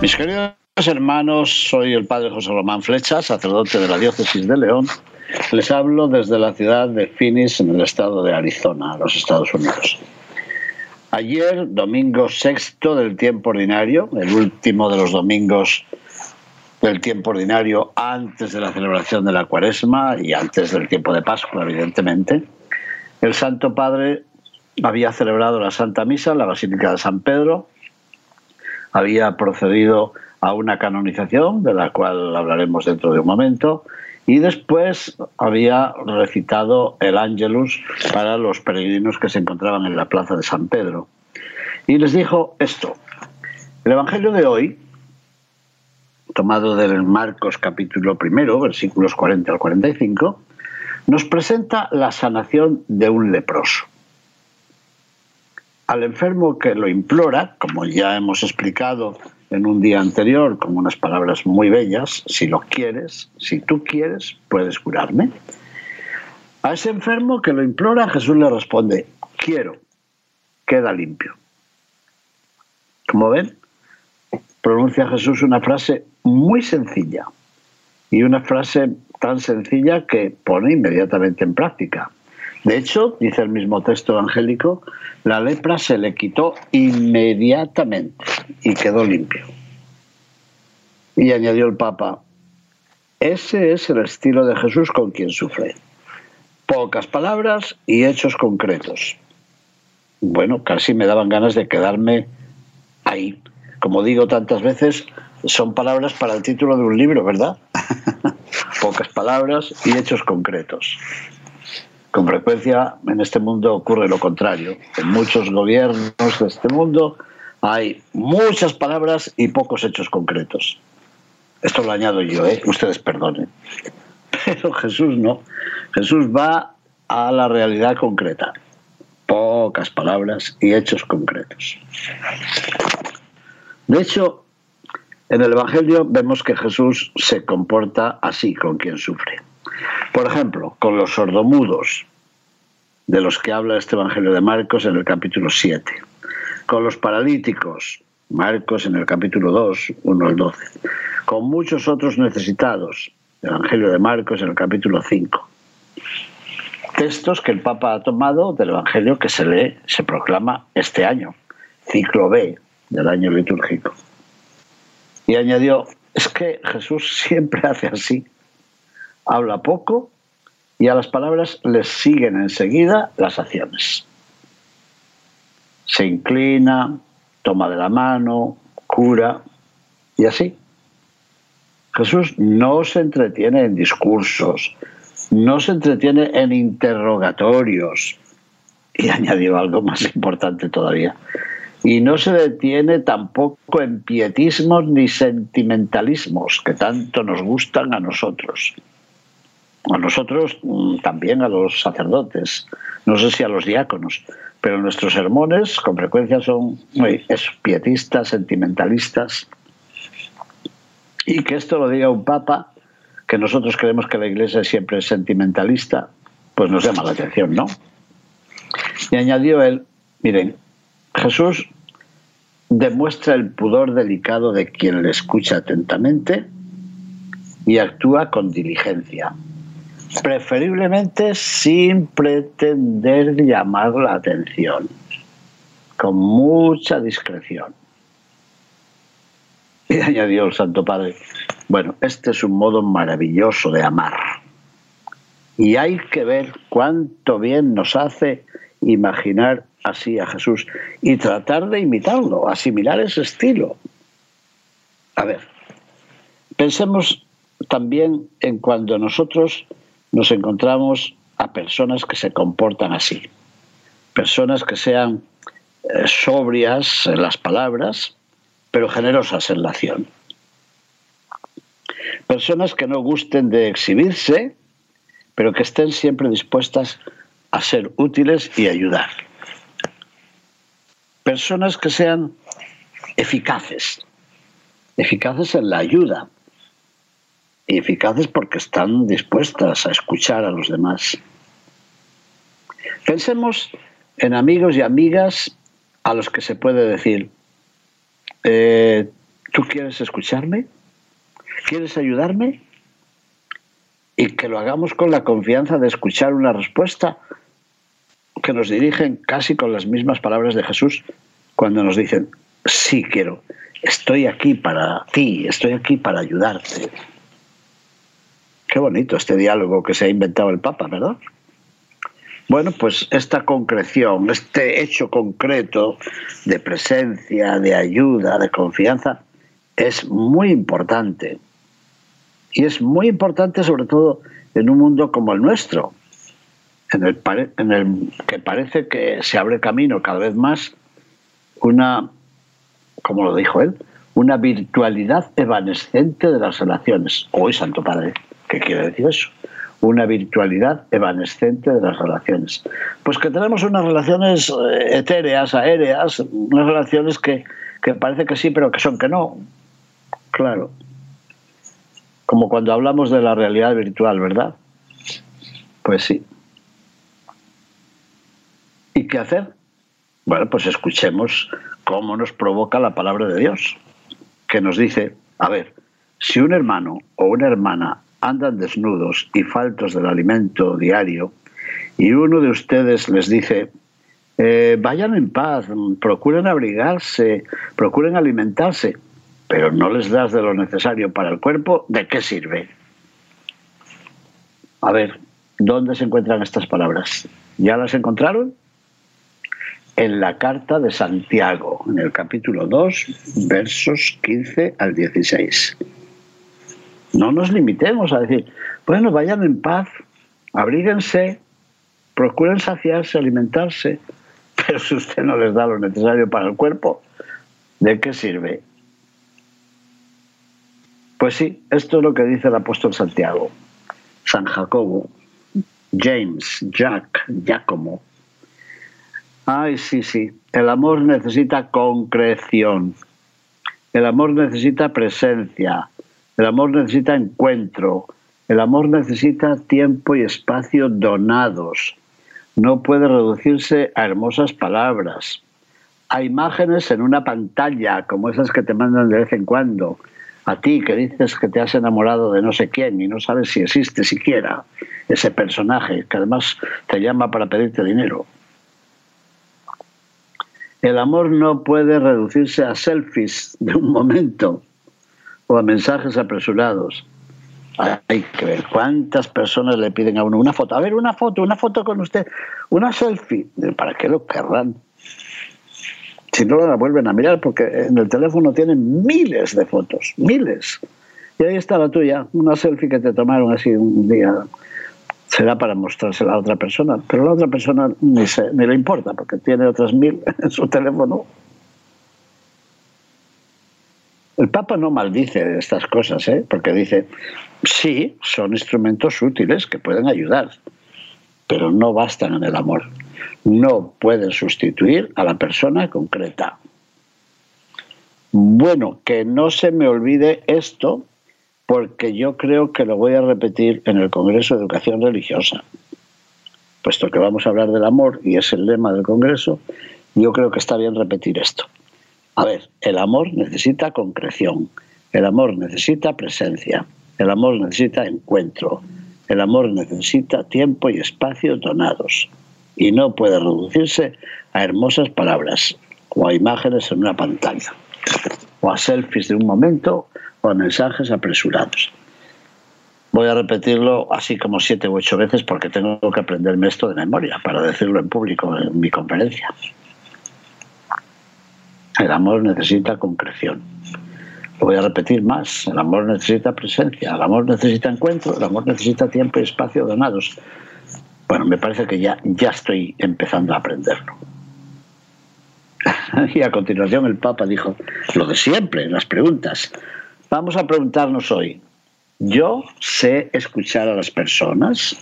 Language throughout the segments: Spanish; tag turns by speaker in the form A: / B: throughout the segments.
A: Mis queridos hermanos, soy el padre José Román Flecha, sacerdote de la diócesis de León. Les hablo desde la ciudad de Phoenix, en el estado de Arizona, los Estados Unidos. Ayer, domingo sexto del tiempo ordinario, el último de los domingos del tiempo ordinario antes de la celebración de la cuaresma y antes del tiempo de Pascua, evidentemente, el Santo Padre había celebrado la Santa Misa en la Basílica de San Pedro, había procedido a una canonización, de la cual hablaremos dentro de un momento, y después había recitado el Ángelus para los peregrinos que se encontraban en la plaza de San Pedro. Y les dijo esto, el Evangelio de hoy, tomado del Marcos capítulo primero, versículos 40 al 45, nos presenta la sanación de un leproso. Al enfermo que lo implora, como ya hemos explicado en un día anterior con unas palabras muy bellas, si lo quieres, si tú quieres, puedes curarme. A ese enfermo que lo implora, Jesús le responde, quiero, queda limpio. Como ven, pronuncia Jesús una frase muy sencilla y una frase tan sencilla que pone inmediatamente en práctica. De hecho, dice el mismo texto evangélico, la lepra se le quitó inmediatamente y quedó limpio. Y añadió el Papa, ese es el estilo de Jesús con quien sufre. Pocas palabras y hechos concretos. Bueno, casi me daban ganas de quedarme ahí. Como digo tantas veces, son palabras para el título de un libro, ¿verdad? Pocas palabras y hechos concretos. Con frecuencia en este mundo ocurre lo contrario. En muchos gobiernos de este mundo hay muchas palabras y pocos hechos concretos. Esto lo añado yo, ¿eh? ustedes perdonen. Pero Jesús no. Jesús va a la realidad concreta. Pocas palabras y hechos concretos. De hecho, en el Evangelio vemos que Jesús se comporta así con quien sufre. Por ejemplo, con los sordomudos, de los que habla este Evangelio de Marcos en el capítulo 7. Con los paralíticos, Marcos en el capítulo 2, 1 al 12. Con muchos otros necesitados, Evangelio de Marcos en el capítulo 5. Textos que el Papa ha tomado del Evangelio que se lee, se proclama este año, ciclo B del año litúrgico. Y añadió, es que Jesús siempre hace así habla poco y a las palabras les siguen enseguida las acciones. Se inclina, toma de la mano, cura y así. Jesús no se entretiene en discursos, no se entretiene en interrogatorios y añadió algo más importante todavía. Y no se detiene tampoco en pietismos ni sentimentalismos que tanto nos gustan a nosotros a nosotros mm, también a los sacerdotes, no sé si a los diáconos, pero nuestros sermones con frecuencia son muy pietistas, sentimentalistas. Y que esto lo diga un papa, que nosotros creemos que la iglesia siempre es sentimentalista, pues nos llama la atención, ¿no? Y añadió él, miren, Jesús demuestra el pudor delicado de quien le escucha atentamente y actúa con diligencia preferiblemente sin pretender llamar la atención, con mucha discreción. Y añadió el Santo Padre, bueno, este es un modo maravilloso de amar. Y hay que ver cuánto bien nos hace imaginar así a Jesús y tratar de imitarlo, asimilar ese estilo. A ver, pensemos también en cuando nosotros nos encontramos a personas que se comportan así, personas que sean eh, sobrias en las palabras, pero generosas en la acción. Personas que no gusten de exhibirse, pero que estén siempre dispuestas a ser útiles y ayudar. Personas que sean eficaces, eficaces en la ayuda y eficaces porque están dispuestas a escuchar a los demás. Pensemos en amigos y amigas a los que se puede decir, eh, ¿tú quieres escucharme? ¿Quieres ayudarme? Y que lo hagamos con la confianza de escuchar una respuesta que nos dirigen casi con las mismas palabras de Jesús cuando nos dicen, sí quiero, estoy aquí para ti, estoy aquí para ayudarte. Qué bonito este diálogo que se ha inventado el Papa, ¿verdad? Bueno, pues esta concreción, este hecho concreto de presencia, de ayuda, de confianza, es muy importante. Y es muy importante sobre todo en un mundo como el nuestro, en el, en el que parece que se abre camino cada vez más una, como lo dijo él, una virtualidad evanescente de las relaciones. Hoy, Santo Padre, ¿qué quiere decir eso? una virtualidad evanescente de las relaciones. Pues que tenemos unas relaciones eh, etéreas, aéreas, unas relaciones que, que parece que sí, pero que son que no. Claro. Como cuando hablamos de la realidad virtual, ¿verdad? Pues sí. ¿Y qué hacer? Bueno, pues escuchemos cómo nos provoca la palabra de Dios, que nos dice, a ver, si un hermano o una hermana andan desnudos y faltos del alimento diario, y uno de ustedes les dice, eh, vayan en paz, procuren abrigarse, procuren alimentarse, pero no les das de lo necesario para el cuerpo, ¿de qué sirve? A ver, ¿dónde se encuentran estas palabras? ¿Ya las encontraron? En la carta de Santiago, en el capítulo 2, versos 15 al 16. No nos limitemos a decir, bueno, vayan en paz, abríguense, procuren saciarse, alimentarse, pero si usted no les da lo necesario para el cuerpo, ¿de qué sirve? Pues sí, esto es lo que dice el apóstol Santiago, San Jacobo, James, Jack, Giacomo. Ay, sí, sí, el amor necesita concreción, el amor necesita presencia, el amor necesita encuentro. El amor necesita tiempo y espacio donados. No puede reducirse a hermosas palabras, a imágenes en una pantalla, como esas que te mandan de vez en cuando. A ti que dices que te has enamorado de no sé quién y no sabes si existe siquiera ese personaje, que además te llama para pedirte dinero. El amor no puede reducirse a selfies de un momento o a mensajes apresurados. Hay que ver cuántas personas le piden a uno una foto. A ver, una foto, una foto con usted, una selfie. ¿Para qué lo querrán? Si no la vuelven a mirar, porque en el teléfono tienen miles de fotos, miles. Y ahí está la tuya, una selfie que te tomaron así un día. Será para mostrársela a otra persona, pero la otra persona ni, ni le importa, porque tiene otras mil en su teléfono. El Papa no maldice estas cosas, ¿eh? porque dice, sí, son instrumentos útiles que pueden ayudar, pero no bastan en el amor. No pueden sustituir a la persona concreta. Bueno, que no se me olvide esto, porque yo creo que lo voy a repetir en el Congreso de Educación Religiosa. Puesto que vamos a hablar del amor y es el lema del Congreso, yo creo que está bien repetir esto. A ver, el amor necesita concreción, el amor necesita presencia, el amor necesita encuentro, el amor necesita tiempo y espacio donados y no puede reducirse a hermosas palabras o a imágenes en una pantalla o a selfies de un momento o a mensajes apresurados. Voy a repetirlo así como siete u ocho veces porque tengo que aprenderme esto de memoria para decirlo en público en mi conferencia. El amor necesita concreción. Lo voy a repetir más. El amor necesita presencia, el amor necesita encuentro, el amor necesita tiempo y espacio donados. Bueno, me parece que ya, ya estoy empezando a aprenderlo. Y a continuación el Papa dijo lo de siempre, las preguntas. Vamos a preguntarnos hoy, ¿yo sé escuchar a las personas?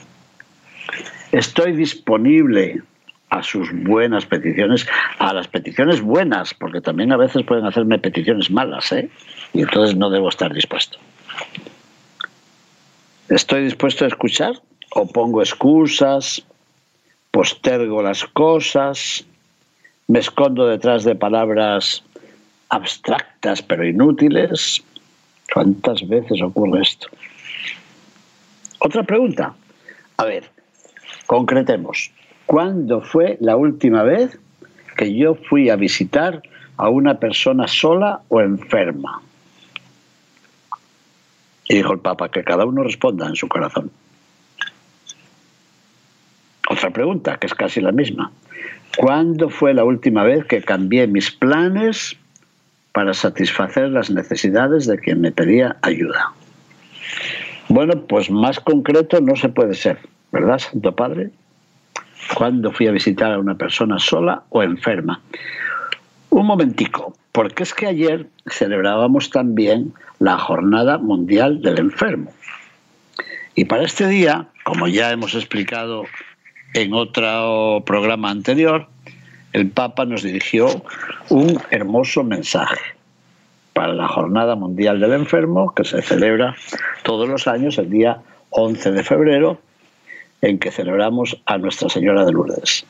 A: ¿Estoy disponible a sus buenas peticiones, a las peticiones buenas, porque también a veces pueden hacerme peticiones malas, ¿eh? Y entonces no debo estar dispuesto. ¿Estoy dispuesto a escuchar? ¿O pongo excusas? ¿Postergo las cosas? ¿Me escondo detrás de palabras abstractas pero inútiles? ¿Cuántas veces ocurre esto? Otra pregunta. A ver, concretemos. ¿Cuándo fue la última vez que yo fui a visitar a una persona sola o enferma? Y dijo el Papa que cada uno responda en su corazón. Otra pregunta, que es casi la misma. ¿Cuándo fue la última vez que cambié mis planes para satisfacer las necesidades de quien me pedía ayuda? Bueno, pues más concreto no se puede ser, ¿verdad, Santo Padre? cuando fui a visitar a una persona sola o enferma. Un momentico, porque es que ayer celebrábamos también la Jornada Mundial del Enfermo. Y para este día, como ya hemos explicado en otro programa anterior, el Papa nos dirigió un hermoso mensaje para la Jornada Mundial del Enfermo, que se celebra todos los años el día 11 de febrero en que celebramos a Nuestra Señora de Lourdes.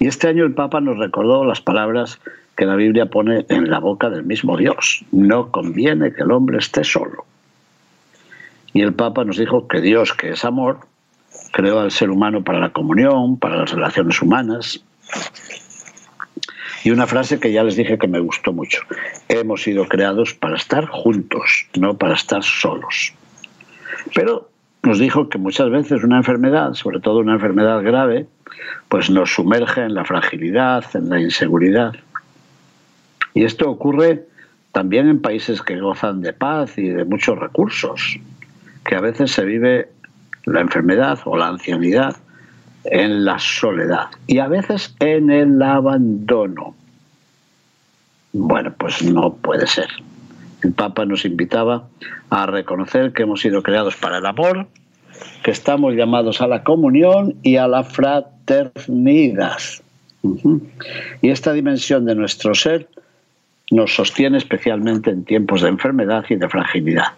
A: Y este año el Papa nos recordó las palabras que la Biblia pone en la boca del mismo Dios. No conviene que el hombre esté solo. Y el Papa nos dijo que Dios, que es amor, creó al ser humano para la comunión, para las relaciones humanas. Y una frase que ya les dije que me gustó mucho. Hemos sido creados para estar juntos, no para estar solos. Pero nos dijo que muchas veces una enfermedad, sobre todo una enfermedad grave, pues nos sumerge en la fragilidad, en la inseguridad. Y esto ocurre también en países que gozan de paz y de muchos recursos, que a veces se vive la enfermedad o la ancianidad en la soledad y a veces en el abandono. Bueno, pues no puede ser. El Papa nos invitaba a reconocer que hemos sido creados para el amor, que estamos llamados a la comunión y a la fraternidad. Y esta dimensión de nuestro ser nos sostiene especialmente en tiempos de enfermedad y de fragilidad.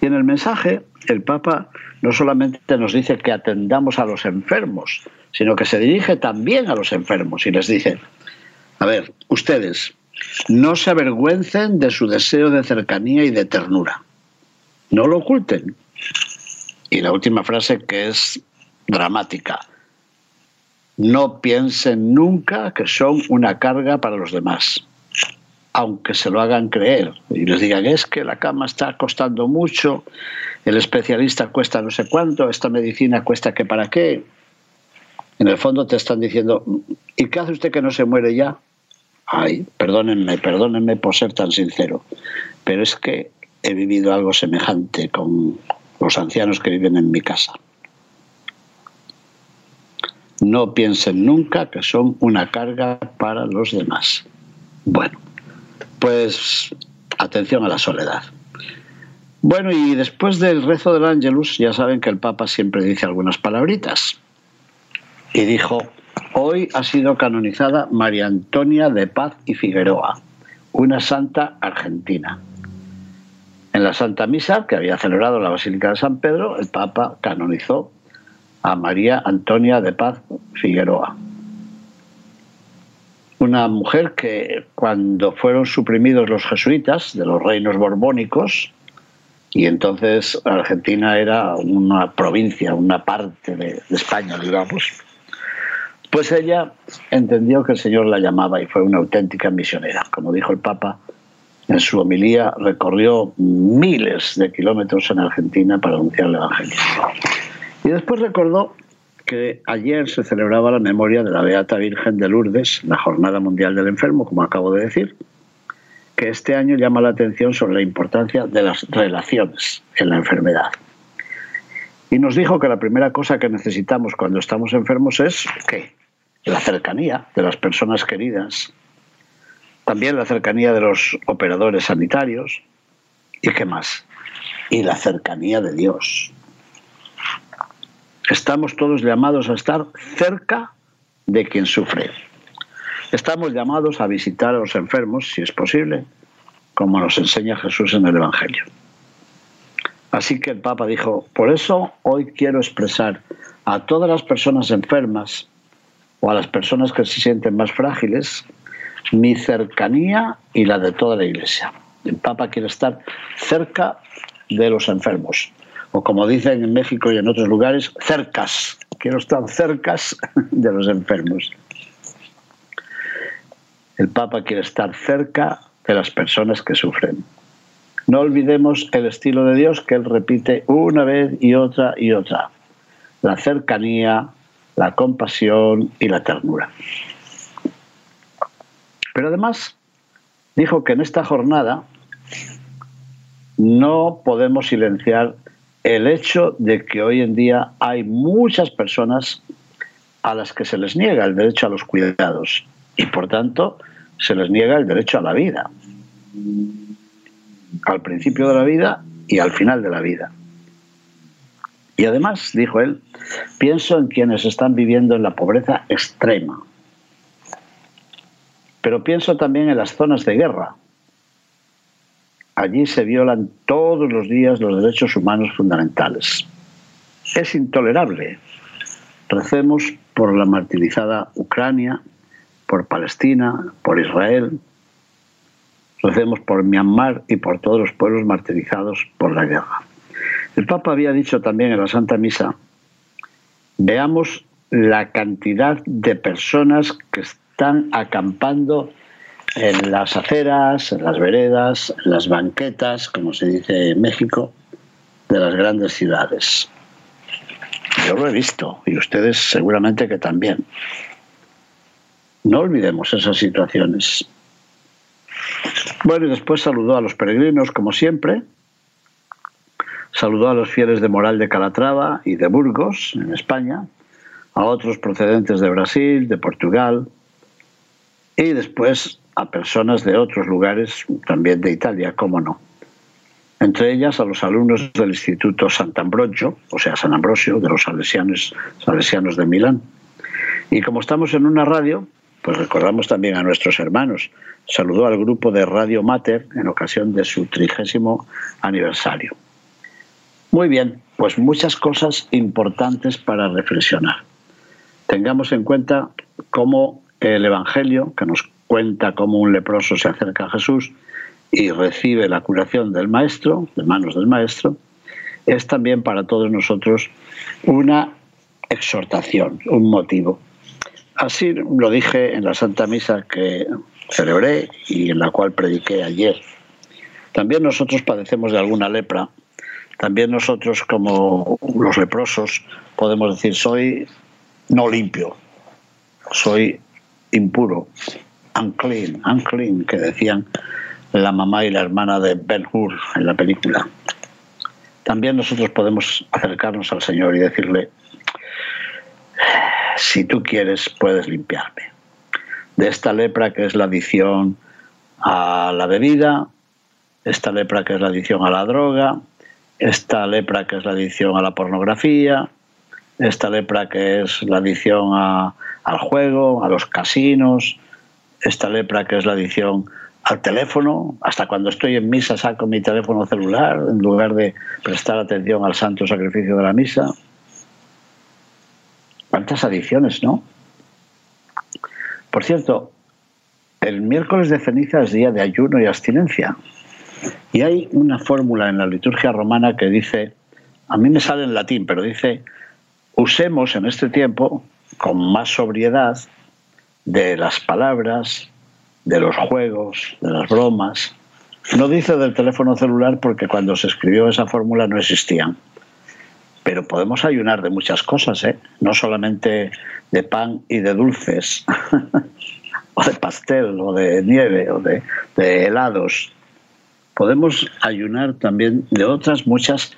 A: Y en el mensaje, el Papa no solamente nos dice que atendamos a los enfermos, sino que se dirige también a los enfermos y les dice, a ver, ustedes, no se avergüencen de su deseo de cercanía y de ternura. No lo oculten. Y la última frase que es dramática. No piensen nunca que son una carga para los demás, aunque se lo hagan creer y les digan es que la cama está costando mucho, el especialista cuesta no sé cuánto, esta medicina cuesta que para qué. En el fondo te están diciendo, ¿y qué hace usted que no se muere ya? Ay, perdónenme, perdónenme por ser tan sincero, pero es que he vivido algo semejante con los ancianos que viven en mi casa. No piensen nunca que son una carga para los demás. Bueno, pues atención a la soledad. Bueno, y después del rezo del Ángelus, ya saben que el Papa siempre dice algunas palabritas. Y dijo, Hoy ha sido canonizada María Antonia de Paz y Figueroa, una santa argentina. En la Santa Misa, que había celebrado la Basílica de San Pedro, el Papa canonizó a María Antonia de Paz Figueroa. Una mujer que cuando fueron suprimidos los jesuitas de los reinos borbónicos, y entonces Argentina era una provincia, una parte de, de España, digamos, pues ella entendió que el Señor la llamaba y fue una auténtica misionera. Como dijo el Papa en su homilía, recorrió miles de kilómetros en Argentina para anunciar el Evangelio. Y después recordó que ayer se celebraba la memoria de la Beata Virgen de Lourdes, la Jornada Mundial del Enfermo, como acabo de decir, que este año llama la atención sobre la importancia de las relaciones en la enfermedad. Y nos dijo que la primera cosa que necesitamos cuando estamos enfermos es ¿qué? la cercanía de las personas queridas, también la cercanía de los operadores sanitarios. ¿Y qué más? Y la cercanía de Dios. Estamos todos llamados a estar cerca de quien sufre. Estamos llamados a visitar a los enfermos, si es posible, como nos enseña Jesús en el Evangelio. Así que el Papa dijo, por eso hoy quiero expresar a todas las personas enfermas o a las personas que se sienten más frágiles mi cercanía y la de toda la Iglesia. El Papa quiere estar cerca de los enfermos, o como dicen en México y en otros lugares, cercas. Quiero estar cercas de los enfermos. El Papa quiere estar cerca de las personas que sufren. No olvidemos el estilo de Dios que Él repite una vez y otra y otra. La cercanía, la compasión y la ternura. Pero además dijo que en esta jornada no podemos silenciar el hecho de que hoy en día hay muchas personas a las que se les niega el derecho a los cuidados y por tanto se les niega el derecho a la vida, al principio de la vida y al final de la vida. Y además, dijo él, pienso en quienes están viviendo en la pobreza extrema, pero pienso también en las zonas de guerra. Allí se violan todos los días los derechos humanos fundamentales. Es intolerable. Recemos por la martirizada Ucrania, por Palestina, por Israel. Recemos por Myanmar y por todos los pueblos martirizados por la guerra. El Papa había dicho también en la Santa Misa, veamos la cantidad de personas que están acampando en las aceras, en las veredas, en las banquetas, como se dice en México, de las grandes ciudades. Yo lo he visto y ustedes seguramente que también. No olvidemos esas situaciones. Bueno, y después saludó a los peregrinos, como siempre. Saludó a los fieles de Moral de Calatrava y de Burgos, en España, a otros procedentes de Brasil, de Portugal, y después a personas de otros lugares, también de Italia, cómo no. Entre ellas a los alumnos del Instituto Sant'Ambrogio, o sea, San Ambrosio, de los salesianos, salesianos de Milán. Y como estamos en una radio, pues recordamos también a nuestros hermanos. Saludó al grupo de Radio Mater en ocasión de su trigésimo aniversario. Muy bien, pues muchas cosas importantes para reflexionar. Tengamos en cuenta cómo el Evangelio, que nos cuenta cómo un leproso se acerca a Jesús y recibe la curación del Maestro, de manos del Maestro, es también para todos nosotros una exhortación, un motivo. Así lo dije en la Santa Misa que celebré y en la cual prediqué ayer. También nosotros padecemos de alguna lepra. También nosotros, como los leprosos, podemos decir, soy no limpio, soy impuro, unclean, unclean, que decían la mamá y la hermana de Ben Hur en la película. También nosotros podemos acercarnos al Señor y decirle, si tú quieres, puedes limpiarme. De esta lepra que es la adicción a la bebida, esta lepra que es la adicción a la droga, esta lepra que es la adicción a la pornografía, esta lepra que es la adicción a, al juego, a los casinos, esta lepra que es la adicción al teléfono, hasta cuando estoy en misa saco mi teléfono celular en lugar de prestar atención al santo sacrificio de la misa. ¿Cuántas adicciones, no? Por cierto, el miércoles de ceniza es día de ayuno y abstinencia. Y hay una fórmula en la liturgia romana que dice, a mí me sale en latín, pero dice, usemos en este tiempo con más sobriedad de las palabras, de los juegos, de las bromas. No dice del teléfono celular porque cuando se escribió esa fórmula no existían. Pero podemos ayunar de muchas cosas, ¿eh? no solamente de pan y de dulces, o de pastel, o de nieve, o de, de helados. Podemos ayunar también de otras muchas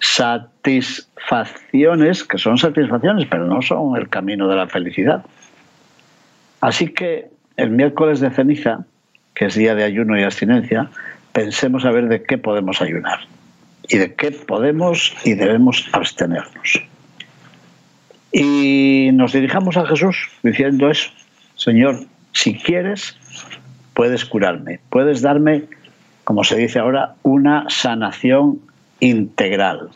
A: satisfacciones, que son satisfacciones, pero no son el camino de la felicidad. Así que el miércoles de ceniza que es día de ayuno y abstinencia, pensemos a ver de qué podemos ayunar y de qué podemos y debemos abstenernos. Y nos dirijamos a Jesús diciendo eso, Señor, si quieres, puedes curarme, puedes darme, como se dice ahora, una sanación integral.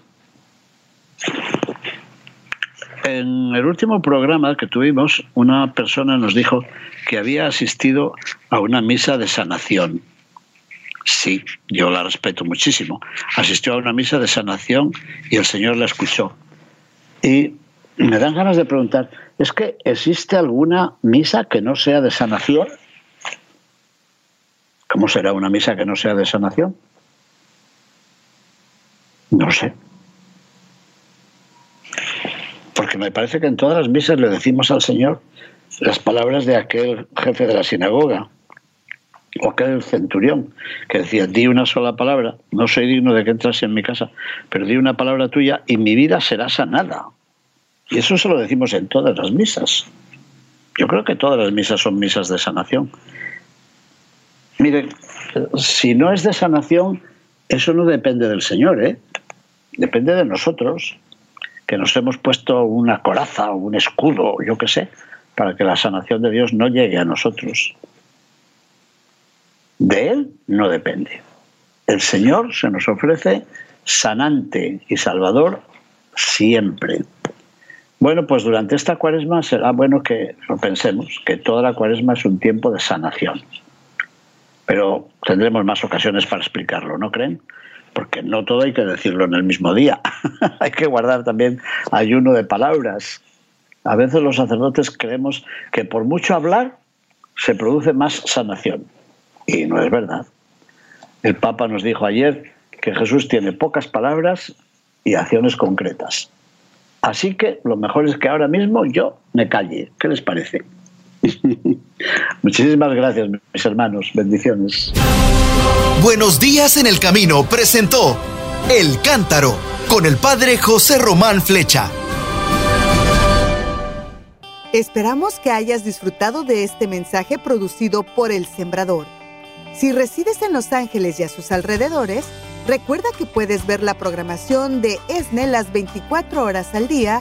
A: En el último programa que tuvimos, una persona nos dijo que había asistido a una misa de sanación. Sí, yo la respeto muchísimo. Asistió a una misa de sanación y el Señor la escuchó. Y me dan ganas de preguntar, ¿es que existe alguna misa que no sea de sanación? ¿Cómo será una misa que no sea de sanación? No sé. Porque me parece que en todas las misas le decimos al Señor las palabras de aquel jefe de la sinagoga, o aquel centurión, que decía, di una sola palabra, no soy digno de que entrase en mi casa, pero di una palabra tuya y mi vida será sanada. Y eso se lo decimos en todas las misas. Yo creo que todas las misas son misas de sanación. Miren, si no es de sanación, eso no depende del Señor, ¿eh? Depende de nosotros, que nos hemos puesto una coraza o un escudo, yo qué sé, para que la sanación de Dios no llegue a nosotros. De Él no depende. El Señor se nos ofrece sanante y salvador siempre. Bueno, pues durante esta cuaresma será bueno que lo pensemos, que toda la cuaresma es un tiempo de sanación. Pero tendremos más ocasiones para explicarlo, ¿no creen? Porque no todo hay que decirlo en el mismo día. hay que guardar también ayuno de palabras. A veces los sacerdotes creemos que por mucho hablar se produce más sanación. Y no es verdad. El Papa nos dijo ayer que Jesús tiene pocas palabras y acciones concretas. Así que lo mejor es que ahora mismo yo me calle. ¿Qué les parece? Muchísimas gracias, mis hermanos. Bendiciones.
B: Buenos días en el camino presentó El Cántaro con el padre José Román Flecha.
C: Esperamos que hayas disfrutado de este mensaje producido por El Sembrador. Si resides en Los Ángeles y a sus alrededores, recuerda que puedes ver la programación de ESNE las 24 horas al día